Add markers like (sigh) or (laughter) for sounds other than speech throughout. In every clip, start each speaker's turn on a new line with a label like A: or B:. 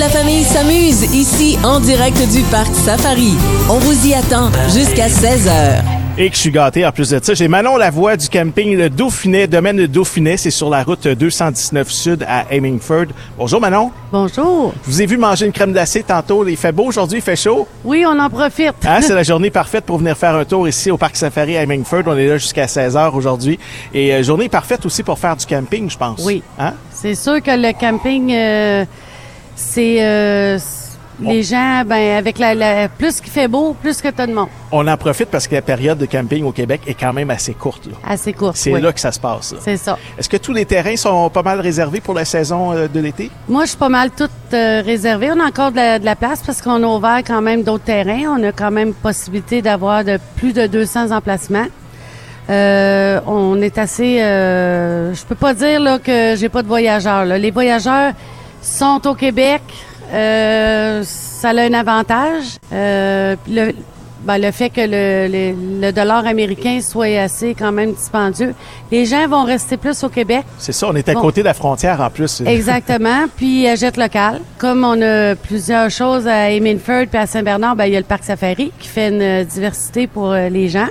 A: la famille s'amuse ici en direct du parc Safari. On vous y attend jusqu'à 16h.
B: Et que je suis gâté en plus de ça. J'ai Manon Lavoie du camping Le Dauphinet, domaine de Dauphinet. C'est sur la route 219 Sud à Hemingford. Bonjour Manon.
C: Bonjour.
B: Je vous ai vu manger une crème glacée tantôt. Il fait beau aujourd'hui, il fait chaud?
C: Oui, on en profite.
B: Hein, c'est la (laughs) journée parfaite pour venir faire un tour ici au parc Safari à Hemingford. On est là jusqu'à 16h aujourd'hui. Et euh, journée parfaite aussi pour faire du camping, je pense.
C: Oui.
B: Hein?
C: C'est sûr que le camping, euh, c'est euh, les gens, ben avec la, la- plus qu'il fait beau, plus que t'as de monde.
B: On en profite parce que la période de camping au Québec est quand même assez courte. là.
C: Assez court.
B: C'est
C: oui.
B: là que ça se passe.
C: C'est ça.
B: Est-ce que tous les terrains sont pas mal réservés pour la saison euh, de l'été?
C: Moi, je suis pas mal toute euh, réservée. On a encore de la, de la place parce qu'on a ouvert quand même d'autres terrains. On a quand même possibilité d'avoir de plus de 200 emplacements. Euh, on est assez. Je peux pas dire là que j'ai pas de voyageurs. là. Les voyageurs sont au Québec. Euh, ça a un avantage. Euh, le, ben, le fait que le, le, le dollar américain soit assez quand même dispendieux. Les gens vont rester plus au Québec.
B: C'est ça, on est à
C: Bon.
B: côté de la frontière en plus.
C: Exactement. (laughs) Puis euh, jette local. Comme on a plusieurs choses à Hemingford puis à Saint-Bernard, ben il y a le parc Safari qui fait une euh, diversité pour euh, les gens.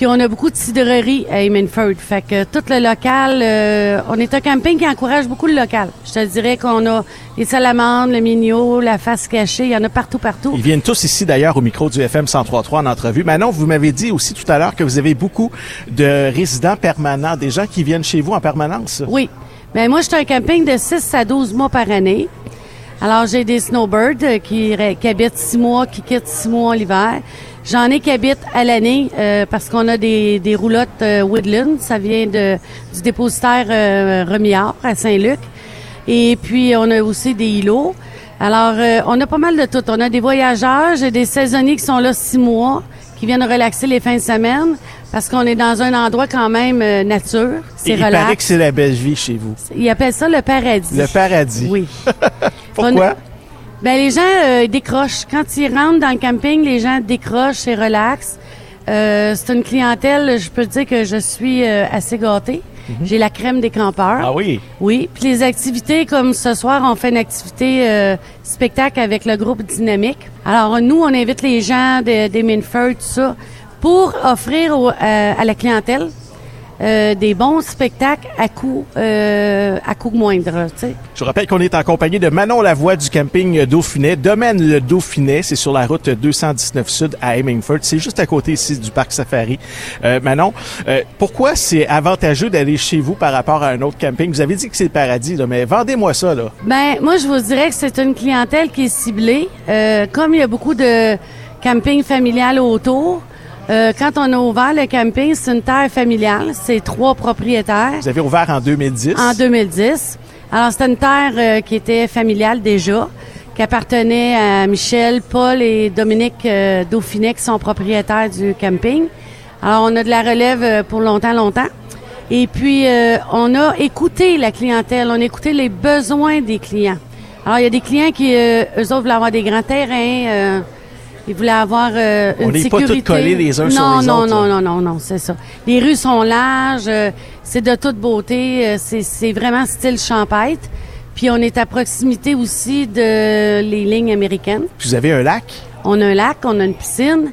C: Puis on a beaucoup de cidreries à Hemingford. Fait que tout le local, euh, on est un camping qui encourage beaucoup le local. Je te dirais qu'on a les salamandres, le mignot, la face cachée, il y en a partout, partout.
B: Ils viennent tous ici d'ailleurs au micro du FM 103.3 en entrevue. Manon, vous m'avez dit aussi tout à l'heure que vous avez beaucoup de résidents permanents, des gens qui viennent chez vous en permanence.
C: Oui. Ben moi, je suis un camping de 6 à 12 mois par année. Alors, j'ai des snowbirds euh, qui, habitent 6 mois, qui quittent 6 mois l'hiver. J'en ai qui habitent à l'année euh, parce qu'on a des, des roulottes euh, Woodland. Ça vient de, du dépositaire euh, Remillard à Saint-Luc. Et puis, on a aussi des îlots. Alors, euh, on a pas mal de tout. On a des voyageurs, j'ai des saisonniers qui sont là six mois, qui viennent relaxer les fins de semaine parce qu'on est dans un endroit quand même euh, nature. C'est
B: il paraît
C: relax.
B: que c'est la belle vie chez vous.
C: Ils appellent ça le paradis.
B: Le paradis.
C: Oui. (laughs)
B: Pourquoi?
C: Ben les gens euh, décrochent. Quand ils rentrent dans le camping, les gens décrochent, c'est relax. Euh, c'est une clientèle, je peux te dire que je suis euh, assez gâtée. J'ai la crème des campeurs.
B: Mhm. Ah oui?
C: Oui, puis les activités comme ce soir, on fait une activité euh, spectacle avec le groupe Dynamique. Alors nous, on invite les gens de, des Minford, tout ça, pour offrir au- euh, à la clientèle euh, des bons spectacles à coût euh, à coût moindre. Tu sais.
B: Je rappelle qu'on est en compagnie de Manon Lavoie du camping Dauphinet. Domaine le Dauphinet, c'est sur la route 219 Sud à Hemingford. C'est juste à côté ici du parc Safari. Euh, Manon, euh, pourquoi c'est avantageux d'aller chez vous par rapport à un autre camping? Vous avez dit que c'est le paradis, là, mais vendez-moi ça. là.
C: Ben, moi, je vous dirais que c'est une clientèle qui est ciblée. Euh, comme il y a beaucoup de camping familial autour, euh, quand on a ouvert le camping, c'est une terre familiale. C'est trois propriétaires
B: Vous avez ouvert en 2010.
C: en 2010. Alors, c'était une terre euh, qui était familiale déjà, qui appartenait à Michel, Paul et Dominique euh, Dauphinet, qui sont propriétaires du camping. Alors, on a de la relève euh, pour longtemps, longtemps. Et puis, euh, on a écouté la clientèle, on a écouté les besoins des clients. Alors, il y a des clients qui, eux autres, voulaient avoir des grands terrains, euh, ils voulaient avoir euh,
B: On
C: une
B: n'est pas tous collés les uns
C: non,
B: sur les
C: non,
B: autres,
C: Non,
B: là.
C: non, non, non, c'est ça. Les rues sont larges, euh, c'est de toute beauté, euh, c'est, c'est vraiment style champêtre. Puis on est à proximité aussi de les lignes américaines.
B: Puis vous avez un lac?
C: On a un lac, on a une piscine,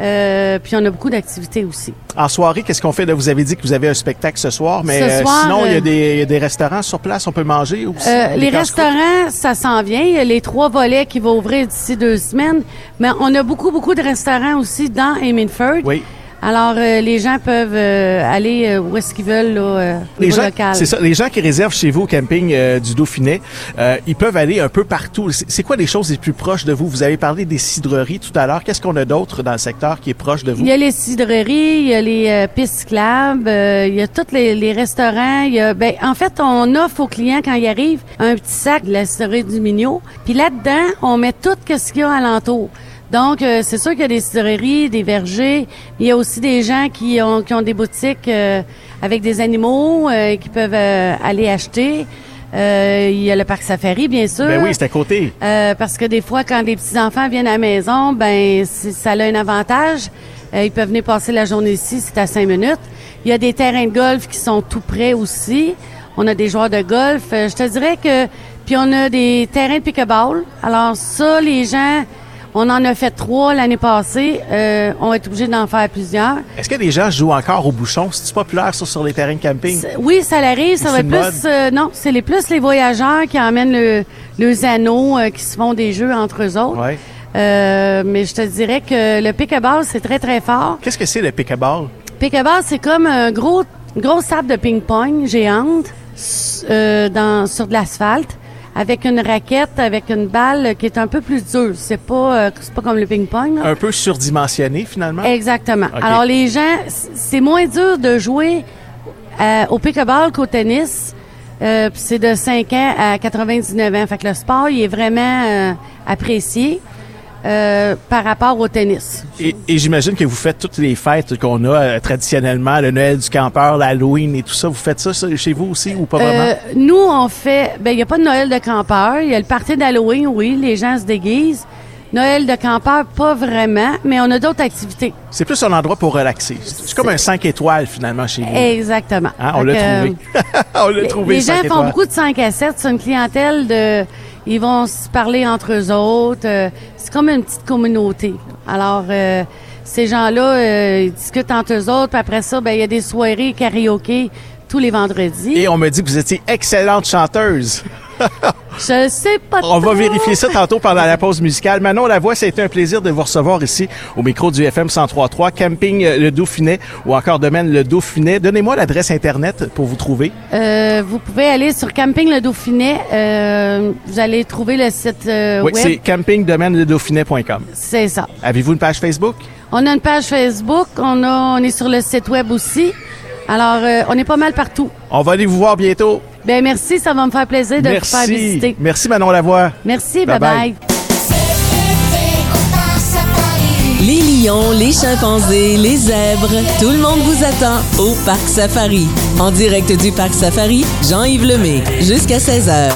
C: euh, puis on a beaucoup d'activités aussi.
B: En soirée, qu'est-ce qu'on fait? Là, vous avez dit que vous avez un spectacle ce soir, mais
C: Ce
B: euh,
C: soir,
B: sinon, il y a
C: euh,
B: des, il y a des restaurants sur place, on peut manger aussi.
C: Euh, les restaurants, ça s'en vient. Il y a les trois volets qui vont ouvrir d'ici deux semaines. Mais on a beaucoup, beaucoup de restaurants aussi dans Hemingford.
B: Oui.
C: Alors, euh, les gens peuvent euh, aller euh, où est-ce qu'ils veulent, là, euh, au
B: Les gens,
C: local.
B: c'est ça. Les gens qui réservent chez vous au camping euh, du Dauphinet, euh, ils peuvent aller un peu partout. C'est quoi les choses les plus proches de vous? Vous avez parlé des cidreries tout à l'heure. Qu'est-ce qu'on a d'autre dans le secteur qui est proche de vous?
C: Il y a les cidreries, il y a les euh, pistes cyclables, euh, il y a tous les, les restaurants. Il y a, ben, en fait, on offre aux clients quand ils arrivent un petit sac de la cidrerie du Mignot. Puis là-dedans, on met tout ce qu'il y a alentour. Donc, euh, c'est sûr qu'il y a des cidreries, des vergers. Il y a aussi des gens qui ont, qui ont des boutiques euh, avec des animaux euh, qui peuvent euh, aller acheter. Euh, il y a le parc safari, bien sûr.
B: Ben oui, c'est à côté.
C: Euh, parce que des fois, quand des petits-enfants viennent à la maison, ben ça a un avantage. Euh, ils peuvent venir passer la journée ici, c'est à cinq minutes. Il y a des terrains de golf qui sont tout près aussi. On a des joueurs de golf. Euh, je te dirais que... Puis on a des terrains de pickleball. Alors ça, les gens, on en a fait trois l'année passée. Euh, on va être obligé d'en faire plusieurs.
B: Est-ce que des gens jouent encore au bouchon? C'est-tu populaire, ça, sur les terrains de camping?
C: C'est- Oui, ça l'arrive. Ça va
B: c'est
C: plus. euh, non, c'est les plus les voyageurs qui emmènent le, les anneaux, euh, qui se font des jeux entre eux autres.
B: Ouais.
C: Euh, mais je te dirais que le pickleball, c'est très, très fort.
B: Qu'est-ce que c'est le pickleball?
C: Pickleball, c'est comme un gros, une grosse table de ping-pong géante euh, dans, sur de l'asphalte avec une raquette, avec une balle qui est un peu plus dure. C'est pas, euh, c'est pas comme le ping-pong. là.
B: Un peu surdimensionné, finalement?
C: Exactement. Alors, les gens, c'est moins dur de jouer euh, au pickleball qu'au tennis. Euh, c'est de 5 ans à 99 ans. Fait que le sport, il est vraiment euh, apprécié euh, par rapport au tennis.
B: Et, et j'imagine que vous faites toutes les fêtes qu'on a euh, traditionnellement, le Noël du campeur, l'Halloween et tout ça. Vous faites ça, ça, chez vous aussi ou pas vraiment?
C: Euh, nous, on fait... Ben, il n'y a pas de Noël de campeur. Il y a le party d'Halloween, oui, les gens se déguisent. Noël de campeur, pas vraiment, mais on a d'autres activités.
B: C'est plus un endroit pour relaxer. C'est comme un 5 étoiles, finalement, chez vous.
C: Exactement.
B: Hein, on l'a trouvé. (laughs) on l'a
C: Les-
B: trouvé,
C: Les
B: le 5
C: gens font beaucoup de 5 à 7. C'est une clientèle de... Ils vont se parler entre eux autres. euh, c'est comme une petite communauté. Alors, euh, ces gens-là, euh, ils discutent entre eux autres. Puis après ça, ben il y a des soirées karaoké tous les vendredis.
B: Et on me dit que vous étiez excellente chanteuse. (laughs)
C: Je sais pas
B: On va vérifier ça tantôt pendant la pause musicale. Manon Lavoie, ça a été un plaisir de vous recevoir ici au micro du FM 103.3, Camping euh, Le Dauphinet ou encore Domaine Le Dauphinet. Donnez-moi l'adresse Internet pour vous trouver.
C: Euh, vous pouvez aller sur Camping Le Dauphinet. Euh, vous allez trouver le site euh,
B: oui, c'est
C: web.
B: campingdomaineledauphine.com.
C: C'est ça.
B: Avez-vous une page Facebook?
C: On a une page Facebook. On, a, on est sur le site web aussi. Alors, on est pas mal partout.
B: On va aller vous voir bientôt.
C: Ben merci, ça va me faire plaisir de vous faire
B: Merci.
C: visiter.
B: Merci Manon Lavoie.
C: Merci,
B: Bye
C: bye bye.
B: bye.
A: Les lions, les chimpanzés, les zèbres, tout le monde vous attend au Parc Safari. En direct du Parc Safari, Jean-Yves Lemay, jusqu'à 16h.